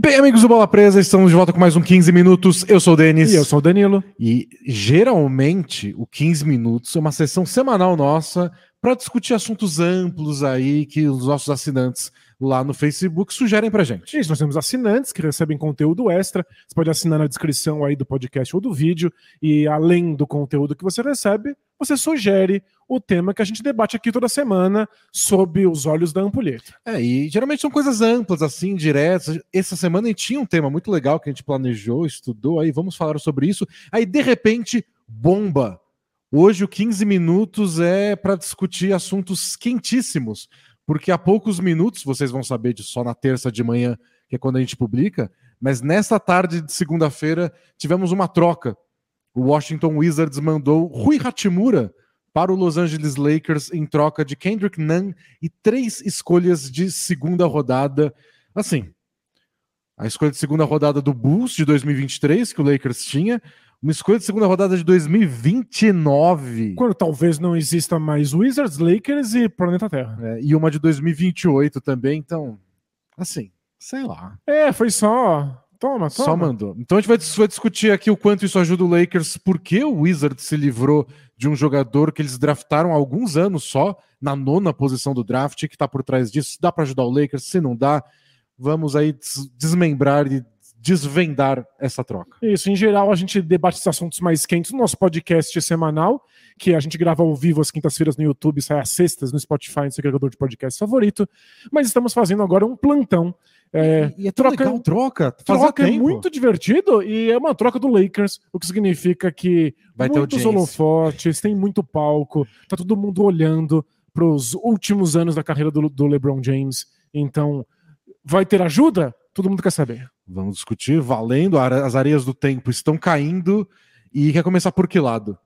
Bem, amigos do Bola Presa, estamos de volta com mais um 15 minutos. Eu sou o Denis. E eu sou o Danilo. E geralmente o 15 minutos é uma sessão semanal nossa para discutir assuntos amplos aí que os nossos assinantes lá no Facebook sugerem pra gente. Isso, nós temos assinantes que recebem conteúdo extra. Você pode assinar na descrição aí do podcast ou do vídeo. E além do conteúdo que você recebe, você sugere o tema que a gente debate aqui toda semana sob os olhos da ampulheta. É, e geralmente são coisas amplas, assim, diretas. Essa semana a gente tinha um tema muito legal que a gente planejou, estudou, aí vamos falar sobre isso. Aí, de repente, bomba. Hoje o 15 minutos é para discutir assuntos quentíssimos porque há poucos minutos, vocês vão saber disso só na terça de manhã, que é quando a gente publica, mas nesta tarde de segunda-feira tivemos uma troca. O Washington Wizards mandou Rui Hachimura para o Los Angeles Lakers em troca de Kendrick Nunn e três escolhas de segunda rodada. Assim, a escolha de segunda rodada do Bulls de 2023, que o Lakers tinha, uma escolha de segunda rodada de 2029. Quando talvez não exista mais Wizards, Lakers e Planeta Terra. É, e uma de 2028 também, então, assim, sei lá. É, foi só. Toma, toma. Só mandou. Então a gente vai, vai discutir aqui o quanto isso ajuda o Lakers, por que o Wizards se livrou de um jogador que eles draftaram há alguns anos só, na nona posição do draft, que está por trás disso. Dá para ajudar o Lakers? Se não dá, vamos aí desmembrar e desvendar essa troca. Isso, em geral a gente debate esses assuntos mais quentes no nosso podcast semanal, que a gente grava ao vivo às quintas-feiras no YouTube, sai às sextas no Spotify, no seu agregador de podcast favorito, mas estamos fazendo agora um plantão. É, e é troca, legal, troca. Troca é muito divertido e é uma troca do Lakers, o que significa que Vai muitos holofotes, tem muito palco, tá todo mundo olhando para os últimos anos da carreira do, do LeBron James, então vai ter ajuda? Todo mundo quer saber. Vamos discutir, valendo, as areias do tempo estão caindo e quer começar por que lado?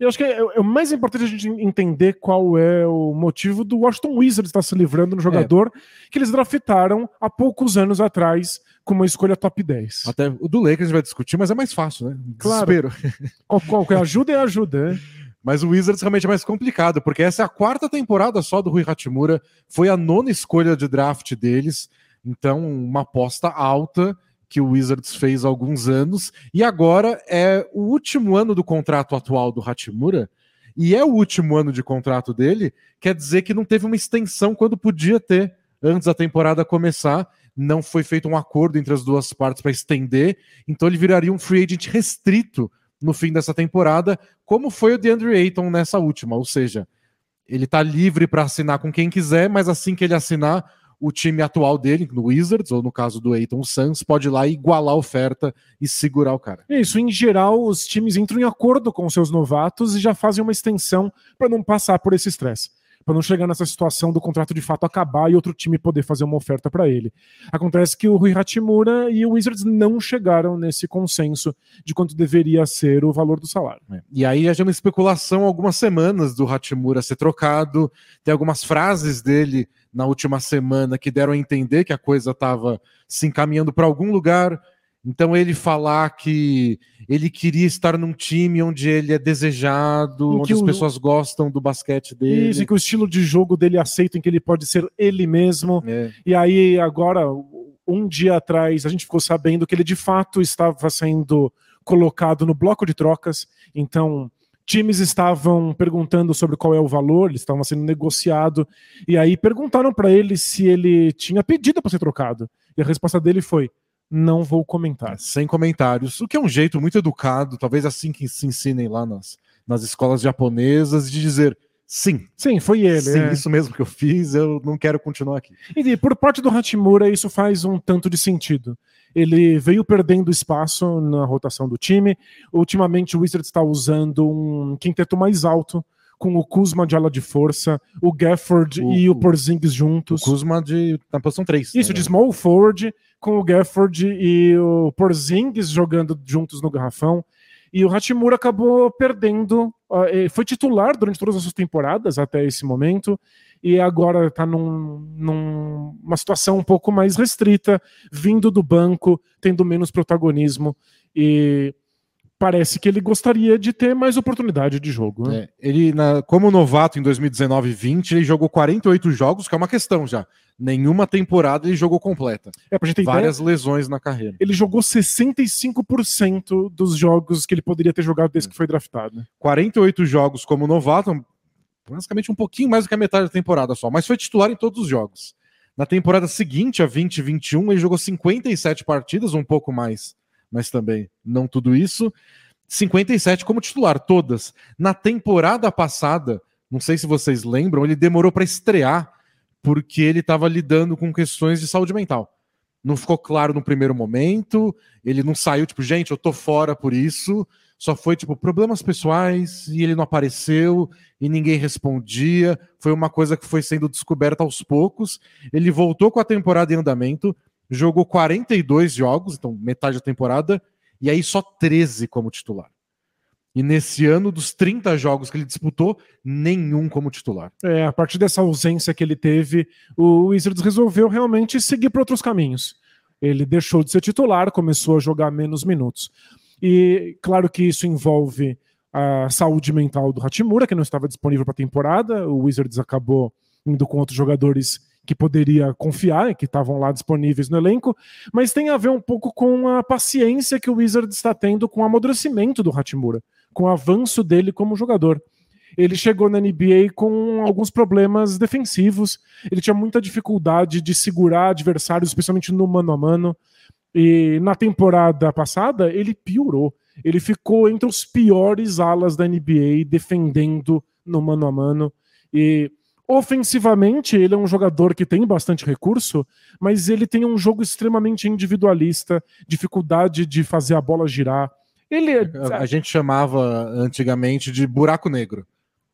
Eu acho que é, é, o mais importante a gente entender qual é o motivo do Washington Wizards estar se livrando no jogador é. que eles draftaram há poucos anos atrás com uma escolha top 10. Até o do Lakers a gente vai discutir, mas é mais fácil, né? Desespero. Claro. qual, qual, ajuda é ajuda, né? Mas o Wizards realmente é mais complicado, porque essa é a quarta temporada só do Rui Hachimura, foi a nona escolha de draft deles. Então, uma aposta alta que o Wizards fez há alguns anos, e agora é o último ano do contrato atual do Hachimura, e é o último ano de contrato dele, quer dizer que não teve uma extensão quando podia ter antes da temporada começar, não foi feito um acordo entre as duas partes para estender, então ele viraria um free agent restrito no fim dessa temporada, como foi o DeAndre Ayton nessa última, ou seja, ele está livre para assinar com quem quiser, mas assim que ele assinar, o time atual dele, no Wizards, ou no caso do Aiton Suns, pode ir lá igualar a oferta e segurar o cara. Isso, em geral, os times entram em acordo com seus novatos e já fazem uma extensão para não passar por esse estresse para não chegar nessa situação do contrato de fato acabar e outro time poder fazer uma oferta para ele. Acontece que o Rui Hachimura e o Wizards não chegaram nesse consenso de quanto deveria ser o valor do salário. É. E aí já uma especulação algumas semanas do Hachimura ser trocado, tem algumas frases dele na última semana que deram a entender que a coisa estava se encaminhando para algum lugar. Então ele falar que ele queria estar num time onde ele é desejado, onde as o... pessoas gostam do basquete dele. Isso, que o estilo de jogo dele aceita em que ele pode ser ele mesmo. É. E aí agora, um dia atrás, a gente ficou sabendo que ele de fato estava sendo colocado no bloco de trocas. Então, times estavam perguntando sobre qual é o valor, eles estavam sendo negociado, e aí perguntaram para ele se ele tinha pedido para ser trocado. E a resposta dele foi: não vou comentar. Sem comentários, o que é um jeito muito educado, talvez assim que se ensinem lá nas, nas escolas japonesas, de dizer sim. Sim, foi ele. Sim, é. isso mesmo que eu fiz, eu não quero continuar aqui. E por parte do Hachimura, isso faz um tanto de sentido. Ele veio perdendo espaço na rotação do time. Ultimamente, o Wizards está usando um quinteto mais alto com o Kuzma de ala de força, o Gafford o, e o Porzingis juntos. O Kuzma de, na posição 3. Isso, né? de small forward, com o Gafford e o Porzingis jogando juntos no garrafão. E o Hachimura acabou perdendo, foi titular durante todas as suas temporadas até esse momento, e agora está numa num, situação um pouco mais restrita, vindo do banco, tendo menos protagonismo. E parece que ele gostaria de ter mais oportunidade de jogo. Né? É, ele, na, como novato em 2019 e 20, ele jogou 48 jogos, que é uma questão já. Nenhuma temporada ele jogou completa. É, pra gente ter Várias ideia, lesões na carreira. ele jogou 65% dos jogos que ele poderia ter jogado desde que foi draftado. né? 48 jogos como novato, basicamente um pouquinho mais do que a metade da temporada só, mas foi titular em todos os jogos. Na temporada seguinte, a 2021, ele jogou 57 partidas, um pouco mais, mas também não tudo isso. 57 como titular, todas. Na temporada passada, não sei se vocês lembram, ele demorou para estrear porque ele estava lidando com questões de saúde mental. Não ficou claro no primeiro momento, ele não saiu, tipo, gente, eu tô fora por isso. Só foi, tipo, problemas pessoais e ele não apareceu e ninguém respondia. Foi uma coisa que foi sendo descoberta aos poucos. Ele voltou com a temporada em andamento, jogou 42 jogos, então metade da temporada, e aí só 13 como titular. E nesse ano, dos 30 jogos que ele disputou, nenhum como titular. É, a partir dessa ausência que ele teve, o Wizards resolveu realmente seguir para outros caminhos. Ele deixou de ser titular, começou a jogar menos minutos. E claro que isso envolve a saúde mental do Hachimura, que não estava disponível para a temporada. O Wizards acabou indo com outros jogadores que poderia confiar, que estavam lá disponíveis no elenco, mas tem a ver um pouco com a paciência que o Wizards está tendo com o amadurecimento do Hachimura, com o avanço dele como jogador. Ele chegou na NBA com alguns problemas defensivos, ele tinha muita dificuldade de segurar adversários, especialmente no mano a mano. E na temporada passada, ele piorou. Ele ficou entre os piores alas da NBA defendendo no mano a mano. E ofensivamente, ele é um jogador que tem bastante recurso, mas ele tem um jogo extremamente individualista, dificuldade de fazer a bola girar. Ele é- A gente chamava antigamente de buraco negro.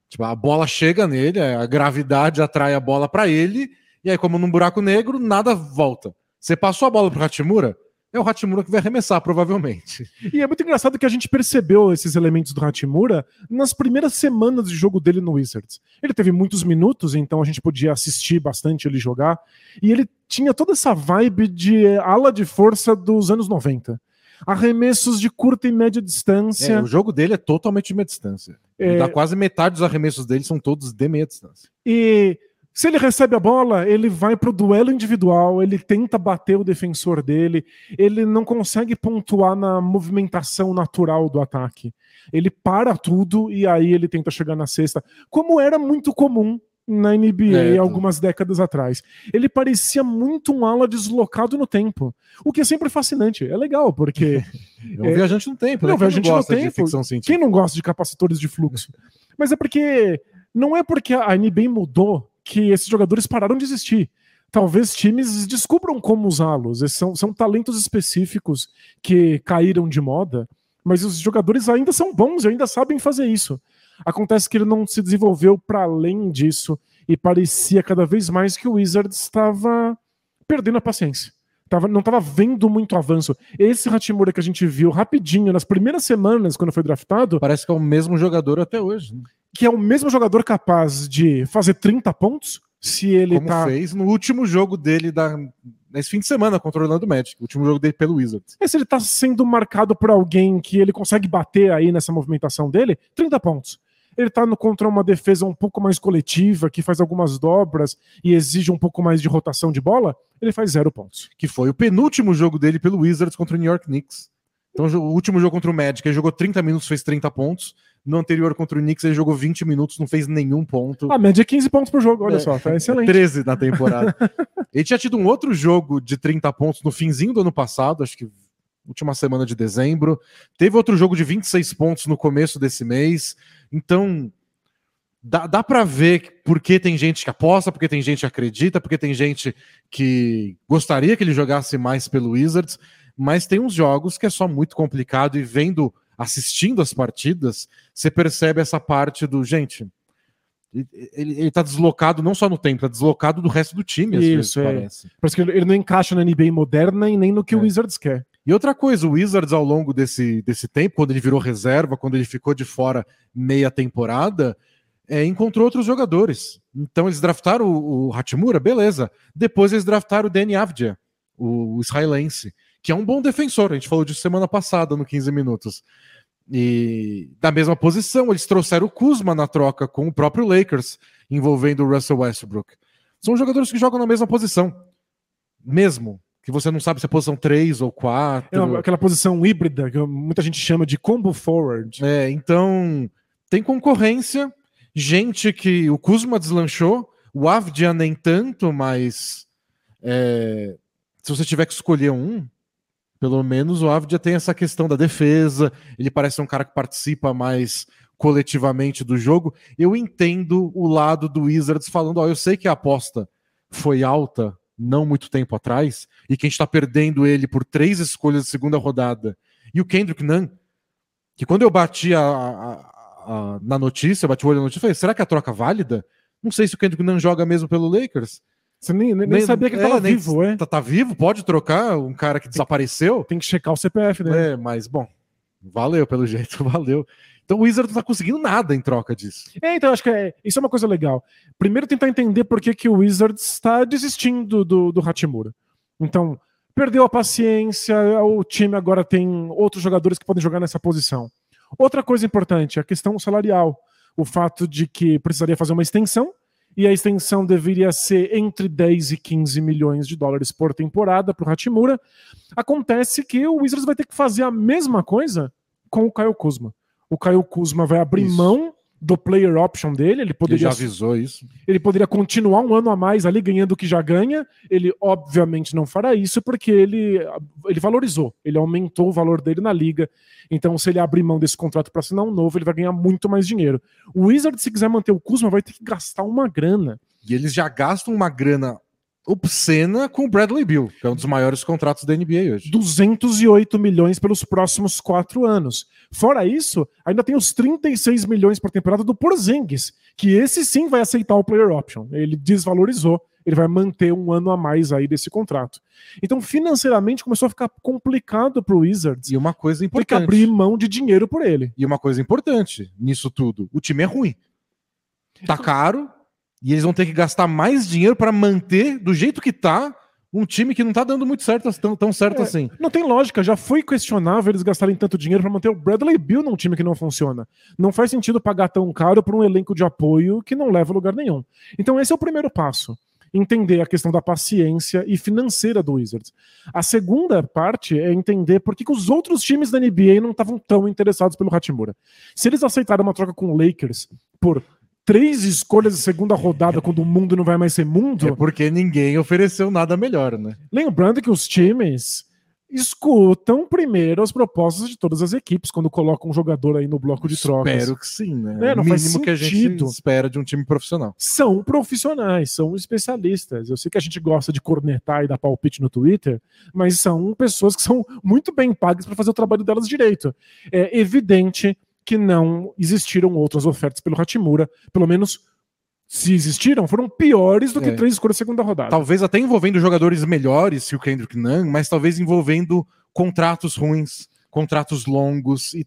Tipo, a bola chega nele, a gravidade atrai a bola para ele, e aí, como num buraco negro, nada volta. Você passou a bola pro Hachimura, é o Hachimura que vai arremessar, provavelmente. E é muito engraçado que a gente percebeu esses elementos do Hachimura nas primeiras semanas de jogo dele no Wizards. Ele teve muitos minutos, então a gente podia assistir bastante ele jogar. E ele tinha toda essa vibe de ala de força dos anos 90. Arremessos de curta e média distância. É, o jogo dele é totalmente de meia distância. Ele É. dá quase metade dos arremessos dele são todos de meia distância. E se ele recebe a bola, ele vai pro duelo individual, ele tenta bater o defensor dele, ele não consegue pontuar na movimentação natural do ataque. Ele para tudo e aí ele tenta chegar na cesta, como era muito comum na NBA É, algumas décadas atrás. Ele parecia muito um ala deslocado no tempo, o que é sempre fascinante. É legal, porque É um viajante no tempo, né? Não, Quem viajante no gosta de tempo. ficção científica. quem não gosta de capacitores de fluxo? Mas é porque não é porque a NBA mudou que esses jogadores pararam de existir. Talvez times descubram como usá-los. São, são talentos específicos que caíram de moda, mas os jogadores ainda são bons e ainda sabem fazer isso. Acontece que ele não se desenvolveu para além disso e parecia cada vez mais que o Wizards estava perdendo a paciência. Tava, não estava vendo muito avanço. Esse Hachimura que a gente viu rapidinho nas primeiras semanas, quando foi draftado, Parece que é o mesmo jogador até hoje. né? que é o mesmo jogador capaz de fazer 30 pontos, se ele Como tá. fez no último jogo dele da, nesse fim de semana contra o Orlando Magic. O último jogo dele pelo Wizards. É, se ele tá sendo marcado por alguém que ele consegue bater aí nessa movimentação dele, 30 pontos. Ele tá no, contra uma defesa um pouco mais coletiva, que faz algumas dobras e exige um pouco mais de rotação de bola, ele faz zero pontos. Que foi o penúltimo jogo dele pelo Wizards contra o New York Knicks. Então, o último jogo contra o Magic, ele jogou 30 minutos, fez 30 pontos. No anterior contra o Knicks, ele jogou 20 minutos, não fez nenhum ponto. A média é 15 pontos por jogo, olha É, só, tá excelente. 13 na temporada. ele tinha tido um outro jogo de 30 pontos no finzinho do ano passado, acho que última semana de dezembro. Teve outro jogo de 26 pontos no começo desse mês. Então, dá, dá para ver porque tem gente que aposta, porque tem gente que acredita, porque tem gente que gostaria que ele jogasse mais pelo Wizards, mas tem uns jogos que é só muito complicado e vendo, assistindo as partidas, você percebe essa parte do gente. Ele, ele, ele tá deslocado não só no tempo, tá deslocado do resto do time, às vezes, Isso, é. parece. Parece que ele não encaixa na NBA moderna e nem no que o É. Wizards quer. E outra coisa, o Wizards ao longo desse, desse tempo, quando ele virou reserva, quando ele ficou de fora meia temporada, é, encontrou outros jogadores. Então eles draftaram o, o Hachimura, beleza. Depois eles draftaram o Danny Avdia, o, o israelense, que é um bom defensor. A gente falou disso semana passada no 15 minutos. E da mesma posição, eles trouxeram o Kuzma na troca com o próprio Lakers, envolvendo o Russell Westbrook. São jogadores que jogam na mesma posição. Mesmo. Que você não sabe se é posição 3 ou 4. É aquela posição híbrida que muita gente chama de combo forward. É, então tem concorrência, gente que o Kuzma deslanchou, o Avdia nem tanto, mas é, se você tiver que escolher um, pelo menos o Avdia tem essa questão da defesa, ele parece um cara que participa mais coletivamente do jogo. Eu entendo o lado do Wizards falando: ó, eu sei que a aposta foi alta não muito tempo atrás e que a gente está perdendo ele por três escolhas de segunda rodada. E o Kendrick Nunn, que quando eu bati a, a, a, na notícia, eu bati o olho na notícia, falei: será que a troca é válida? Não sei se o Kendrick Nunn joga mesmo pelo Lakers. Você nem, nem, nem sabia que ele é, tava vivo, é? Tá, tá, vivo? Pode trocar um cara que tem, desapareceu? Tem que checar o CPF dele. É, mas bom, valeu pelo jeito, valeu. Então o Wizard não tá conseguindo nada em troca disso. É, então acho que é, isso é uma coisa legal. Primeiro tentar entender por que, que o Wizard está desistindo do, do Hachimura. Então, perdeu a paciência, o time agora tem outros jogadores que podem jogar nessa posição. Outra coisa importante, a questão salarial. O fato de que precisaria fazer uma extensão, e a extensão deveria ser entre 10 e 15 milhões de dólares por temporada para o Hachimura. Acontece que o Wizards vai ter que fazer a mesma coisa com o Caio Kuzma o Caio Kuzma vai abrir isso. mão do player option dele, ele poderia ele já avisou isso. Ele poderia continuar um ano a mais ali ganhando o que já ganha. Ele obviamente não fará isso porque ele ele valorizou, ele aumentou o valor dele na liga. Então, se ele abrir mão desse contrato para assinar um novo, ele vai ganhar muito mais dinheiro. O Wizard, se quiser manter o Kuzma, vai ter que gastar uma grana. E eles já gastam uma grana obscena com o Bradley Bill, que é um dos maiores contratos da NBA hoje. 208 milhões pelos próximos quatro anos. Fora isso, ainda tem os 36 milhões por temporada do Porzingis, que esse sim vai aceitar o player option. Ele desvalorizou, ele vai manter um ano a mais aí desse contrato. Então, financeiramente, começou a ficar complicado para o Wizards. E uma coisa importante. Tem que abrir mão de dinheiro por ele. E uma coisa importante nisso tudo: o time é ruim. Tá caro, e eles vão ter que gastar mais dinheiro para manter do jeito que tá um time que não tá dando muito certo, tão, tão certo é, assim. Não tem lógica, já foi questionável eles gastarem tanto dinheiro para manter o Bradley Bill num time que não funciona. Não faz sentido pagar tão caro por um elenco de apoio que não leva a lugar nenhum. Então esse é o primeiro passo. Entender a questão da paciência e financeira do Wizards. A segunda parte é entender por que, que os outros times da NBA não estavam tão interessados pelo Hachimura. Se eles aceitaram uma troca com o Lakers por três escolhas de segunda rodada quando o mundo não vai mais ser mundo. É porque ninguém ofereceu nada melhor, né? Lembrando que os times escutam primeiro as propostas de todas as equipes quando colocam um jogador aí no bloco de trocas. Espero que sim, né? É, não o mínimo que a gente espera de um time profissional. São profissionais, são especialistas. Eu sei que a gente gosta de cornetar e dar palpite no Twitter, mas são pessoas que são muito bem pagas para fazer o trabalho delas direito. É evidente que não existiram outras ofertas pelo Hatimura, pelo menos se existiram, foram piores do que é. três escolhas segunda rodada. Talvez até envolvendo jogadores melhores que o Kendrick Nunn, mas talvez envolvendo contratos ruins, contratos longos e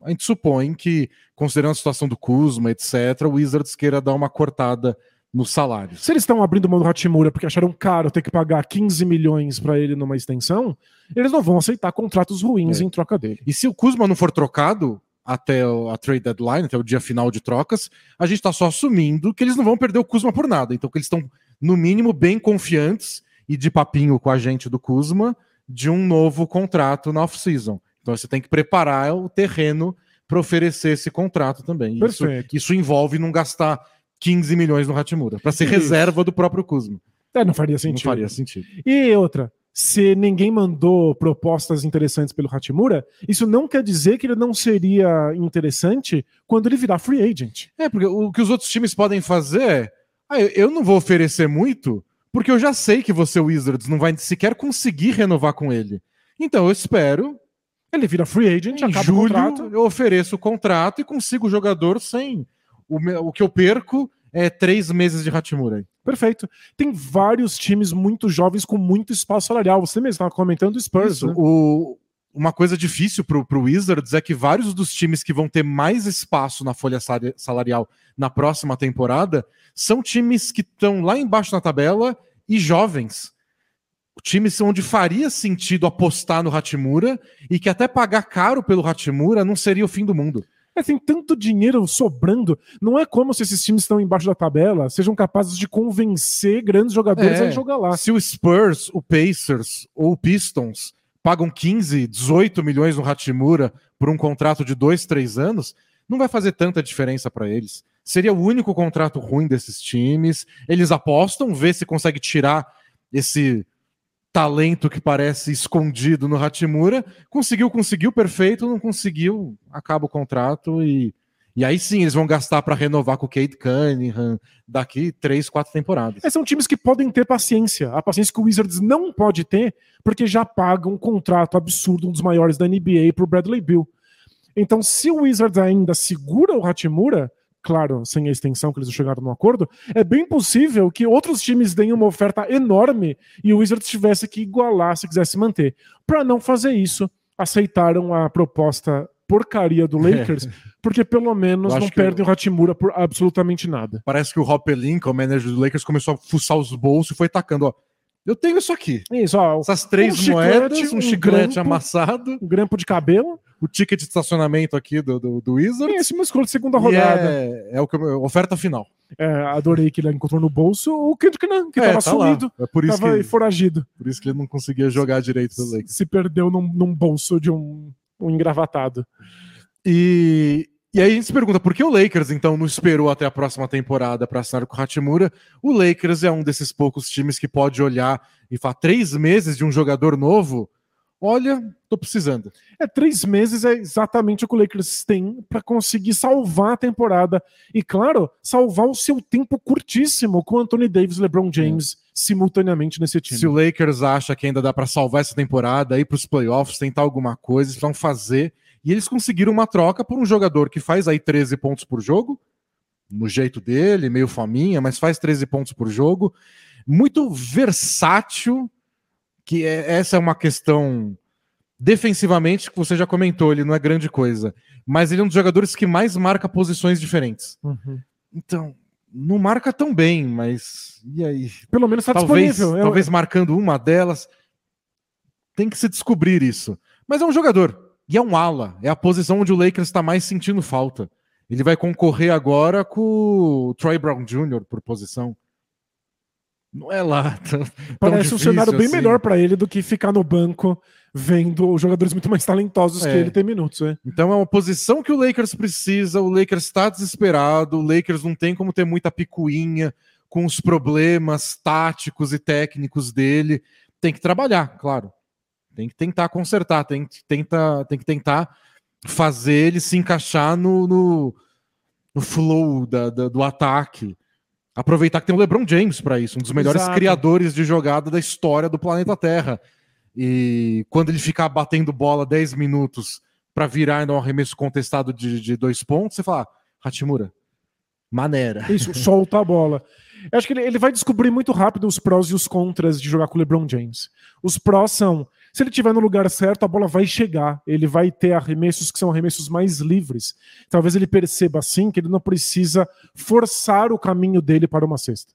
a gente supõe que, considerando a situação do Kuzma, etc., o Wizards queira dar uma cortada nos salários. Se eles estão abrindo mão do Hatimura porque acharam caro ter que pagar 15 milhões para ele numa extensão, eles não vão aceitar contratos ruins é. em troca dele. E se o Kuzma não for trocado, até a trade deadline, até o dia final de trocas, a gente está só assumindo que eles não vão perder o Kuzma por nada. Então, que eles estão, no mínimo, bem confiantes e de papinho com a gente do Kuzma de um novo contrato na off-season. Então, você tem que preparar o terreno para oferecer esse contrato também. Isso, isso, envolve não gastar 15 milhões no Hatimura, para ser isso. reserva do próprio Kuzma. É, não faria sentido. Não faria sentido. E outra, se ninguém mandou propostas interessantes pelo Hachimura, isso não quer dizer que ele não seria interessante quando ele virar free agent. É, porque o que os outros times podem fazer é. Ah, eu não vou oferecer muito, porque eu já sei que você, Wizards, não vai sequer conseguir renovar com ele. Então eu espero. Ele vira free agent, em julho, eu ofereço o contrato e consigo o jogador sem. O, o que eu perco é três meses de Hachimura. Perfeito. Tem vários times muito jovens com muito espaço salarial. Você mesmo estava comentando o Spurs. Isso, né? o, uma coisa difícil para o Wizards é que vários dos times que vão ter mais espaço na folha salarial na próxima temporada são times que estão lá embaixo na tabela e jovens. times onde faria sentido apostar no Hatimura e que até pagar caro pelo Hatimura não seria o fim do mundo. É, tem tanto dinheiro sobrando. Não é como se esses times estão embaixo da tabela sejam capazes de convencer grandes jogadores é, a jogar lá. Se o Spurs, o Pacers ou o Pistons pagam 15, 18 milhões no Hatimura por um contrato de dois, três anos, não vai fazer tanta diferença para eles. Seria o único contrato ruim desses times. Eles apostam, vê se consegue tirar esse talento que parece escondido no Hatimura. Conseguiu, conseguiu, perfeito. Não conseguiu, acaba o contrato e, e aí sim eles vão gastar para renovar com o Kate Cunningham daqui três, quatro temporadas. É, são times que podem ter paciência. A paciência que o Wizards não pode ter, porque já paga um contrato absurdo, um dos maiores da NBA, para o Bradley Bill. Então, se o Wizards ainda segura o Hatimura, claro, sem a extensão que eles chegaram no acordo, é bem possível que outros times deem uma oferta enorme e o Wizards tivesse que igualar se quisesse manter. Para não fazer isso, aceitaram a proposta porcaria do. Lakers, é. porque pelo menos não perdem o Hatimura por absolutamente nada. Parece que o Rob Pelinka, o manager do Lakers, começou a fuçar os bolsos e foi tacando, ó. Eu tenho isso aqui. Isso, ó, Essas três um moedas, chiclete, um, um chiclete grampo, amassado. Um grampo de cabelo. O ticket de estacionamento aqui do, do, do Wizards. Esse musculo de segunda rodada. É, é o que, oferta final. É, adorei que ele encontrou no bolso o Kendrick Nunn, que é, tava tá sumido. É por isso tava que, foragido. Por isso que ele não conseguia jogar direito no Lakers. Se perdeu num, num bolso de um, um engravatado. E, e aí a gente se pergunta por que o Lakers então não esperou até a próxima temporada para assinar com o Hachimura? O Lakers é um desses poucos times que pode olhar e falar três meses de um jogador novo. Olha, tô precisando. É três meses é exatamente o que o Lakers tem para conseguir salvar a temporada e claro salvar o seu tempo curtíssimo com Anthony Davis, LeBron James é. simultaneamente nesse time. Se o Lakers acha que ainda dá para salvar essa temporada, ir para os playoffs, tentar alguma coisa, eles vão fazer e eles conseguiram uma troca por um jogador que faz aí 13 pontos por jogo, no jeito dele, meio faminha, mas faz 13 pontos por jogo. Muito versátil, que é, essa é uma questão defensivamente que você já comentou, ele não é grande coisa, mas ele é um dos jogadores que mais marca posições diferentes. Uhum. Então, não marca tão bem, mas e aí? Pelo menos está disponível. Talvez marcando uma delas. Tem que se descobrir isso. Mas é um jogador. E é um ala, é a posição onde o Lakers está mais sentindo falta. Ele vai concorrer agora com o Troy Brown Jr. por posição. Não é lá. Tão, Parece um cenário bem assim. melhor para ele do que ficar no banco vendo jogadores muito mais talentosos é. que ele ter minutos. É. Então é uma posição que o Lakers precisa. O Lakers está desesperado. O Lakers não tem como ter muita picuinha com os problemas táticos e técnicos dele. Tem que trabalhar, claro. Tem que tentar consertar, tem que, tenta, tem que tentar fazer ele se encaixar no, no, no flow da, da, do ataque. Aproveitar que tem o LeBron James para isso, um dos melhores Exato. criadores de jogada da história do planeta Terra. E quando ele ficar batendo bola 10 minutos para virar em um arremesso contestado de, de dois pontos, você fala, ah, Hachimura, maneira. Isso, solta a bola. Eu acho que ele, ele vai descobrir muito rápido os prós e os contras de jogar com o LeBron James. Os prós são se ele estiver no lugar certo, a bola vai chegar. Ele vai ter arremessos que são arremessos mais livres. Talvez ele perceba assim que ele não precisa forçar o caminho dele para uma cesta.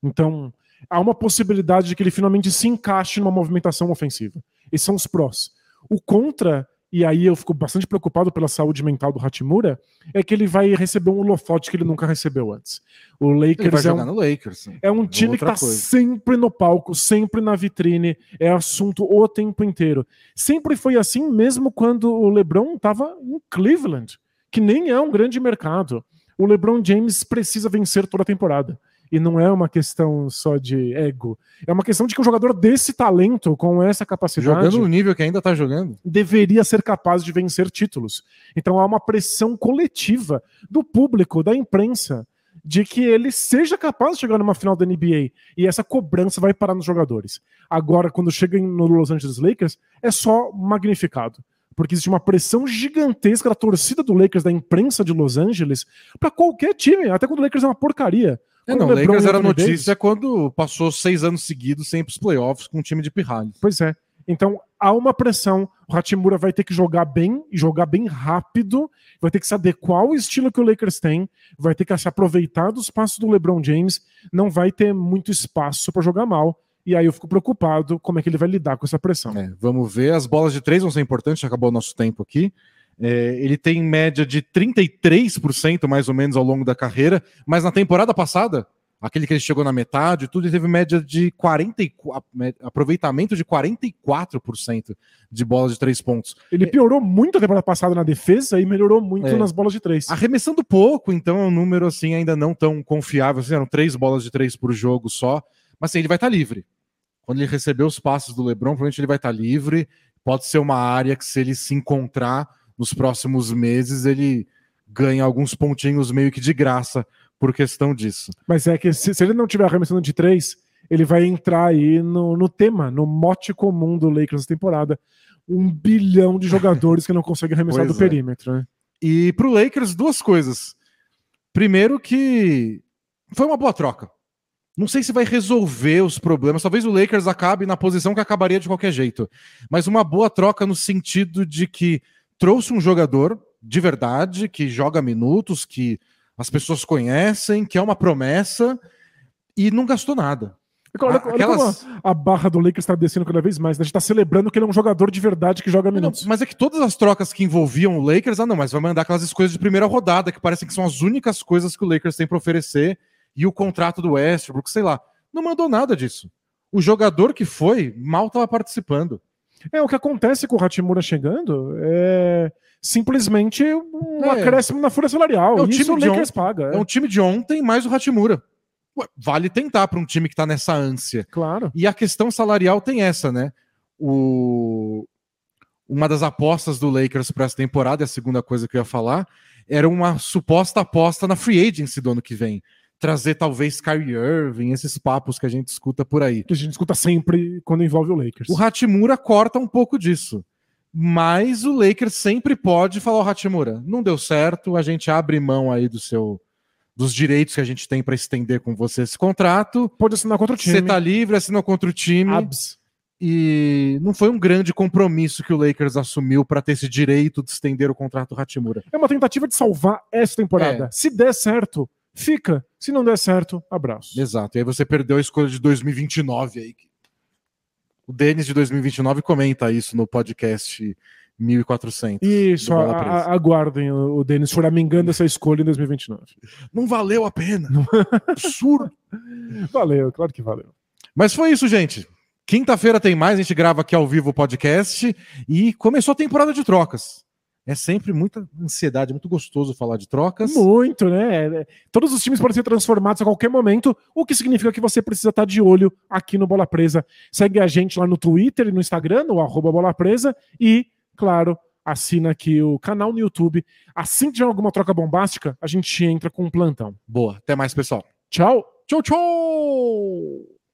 Então, há uma possibilidade de que ele finalmente se encaixe numa movimentação ofensiva. Esses são os prós. O contra e aí eu fico bastante preocupado pela saúde mental do Hatimura, é que ele vai receber um holofote que ele nunca recebeu antes. O Lakers é um, no Lakers. É um time que tá coisa. sempre no palco, sempre na vitrine, é assunto o tempo inteiro. Sempre foi assim, mesmo quando o LeBron estava em Cleveland, que nem é um grande mercado. O LeBron James precisa vencer toda a temporada. E não é uma questão só de ego. É uma questão de que um jogador desse talento, com essa capacidade. Jogando no nível que ainda está jogando. Deveria ser capaz de vencer títulos. Então há uma pressão coletiva do público, da imprensa, de que ele seja capaz de chegar numa final da NBA. E essa cobrança vai parar nos jogadores. Agora, quando chega no Los Angeles Lakers, é só magnificado porque existe uma pressão gigantesca da torcida do Lakers, da imprensa de Los Angeles, para qualquer time, até quando o Lakers é uma porcaria. É, não, o Lakers era notícia Davis. quando passou seis anos seguidos sem os playoffs com um time de pirralhos. Pois é. Então há uma pressão. O Hachimura vai ter que jogar bem e jogar bem rápido. Vai ter que se adequar ao estilo que o Lakers tem. Vai ter que se aproveitar dos passos do LeBron James. Não vai ter muito espaço para jogar mal. E aí eu fico preocupado como é que ele vai lidar com essa pressão. É, vamos ver. As bolas de três vão ser importantes, acabou o nosso tempo aqui. É, ele tem média de 33% mais ou menos ao longo da carreira, mas na temporada passada, aquele que ele chegou na metade, tudo, ele teve média de 44, aproveitamento de 44% de bolas de três pontos. Ele piorou muito a temporada passada na defesa e melhorou muito é. nas bolas de três. Arremessando pouco, então é um número assim ainda não tão confiável. Assim, eram três bolas de três por jogo só, mas assim, ele vai estar livre quando ele receber os passos do LeBron, provavelmente ele vai estar livre. Pode ser uma área que, se ele se encontrar nos próximos meses, ele ganha alguns pontinhos meio que de graça por questão disso. Mas é que se, se ele não tiver arremessando de três, ele vai entrar aí no, no tema, no mote comum do Lakers essa temporada. Um bilhão de jogadores que não conseguem arremessar pois do é. perímetro. Né? E pro Lakers, duas coisas. Primeiro que foi uma boa troca. Não sei se vai resolver os problemas. Talvez o Lakers acabe na posição que acabaria de qualquer jeito. Mas uma boa troca no sentido de que trouxe um jogador de verdade, que joga minutos, que as pessoas conhecem, que é uma promessa e não gastou nada. Olha, Aquelas... a, a, barra do Lakers está descendo cada vez mais. Né? A gente está celebrando que ele é um jogador de verdade que joga minutos. Não, mas é que todas as trocas que envolviam o Lakers, ah, não, mas vai mandar aquelas escolhas de primeira rodada, que parecem que são as únicas coisas que o Lakers tem para oferecer e o contrato do Westbrook, sei lá. Não mandou nada disso. O jogador que foi mal estava participando. É, o que acontece com o Hachimura chegando é simplesmente um é. acréscimo na folha salarial. É o time o Lakers paga. É. é um time de ontem mais o Hachimura. Vale tentar para um time que está nessa ânsia. Claro. E a questão salarial tem essa, né? O... Uma das apostas do Lakers para essa temporada, e a segunda coisa que eu ia falar, era uma suposta aposta na free agency do ano que vem trazer talvez Kyrie Irving, esses papos que a gente escuta por aí. Que a gente escuta sempre quando envolve o Lakers. O Hachimura corta um pouco disso. Mas o Lakers sempre pode falar ao Hachimura, não deu certo, a gente abre mão aí do seu dos direitos que a gente tem para estender com você esse contrato. Pode assinar contra o time. Você tá livre, assina contra o time. Abs. E não foi um grande compromisso que o Lakers assumiu para ter esse direito de estender o contrato do Hachimura. É uma tentativa de salvar essa temporada. É. Se der certo, fica. Se não der certo, abraço. Exato. E aí você perdeu a escolha de 2029 aí. O Denis de 2029 comenta isso no podcast 1400. Isso, a, a, aguardem o, Denis choramingando essa escolha em 2029. Não valeu a pena. Absurdo. Valeu, claro que valeu. Mas foi isso, gente. Quinta-feira tem mais, a gente grava aqui ao vivo o podcast e começou a temporada de trocas é sempre muita ansiedade, muito gostoso falar de trocas. Muito, né? Todos os times podem ser transformados a qualquer momento, o que significa que você precisa estar de olho aqui no Bola Presa. Segue a gente lá no Twitter e no Instagram, no arroba Bola Presa, e, claro, assina aqui o canal no YouTube. Assim que tiver alguma troca bombástica, a gente entra com um plantão. Boa. Até mais, pessoal. Tchau. Tchau, tchau!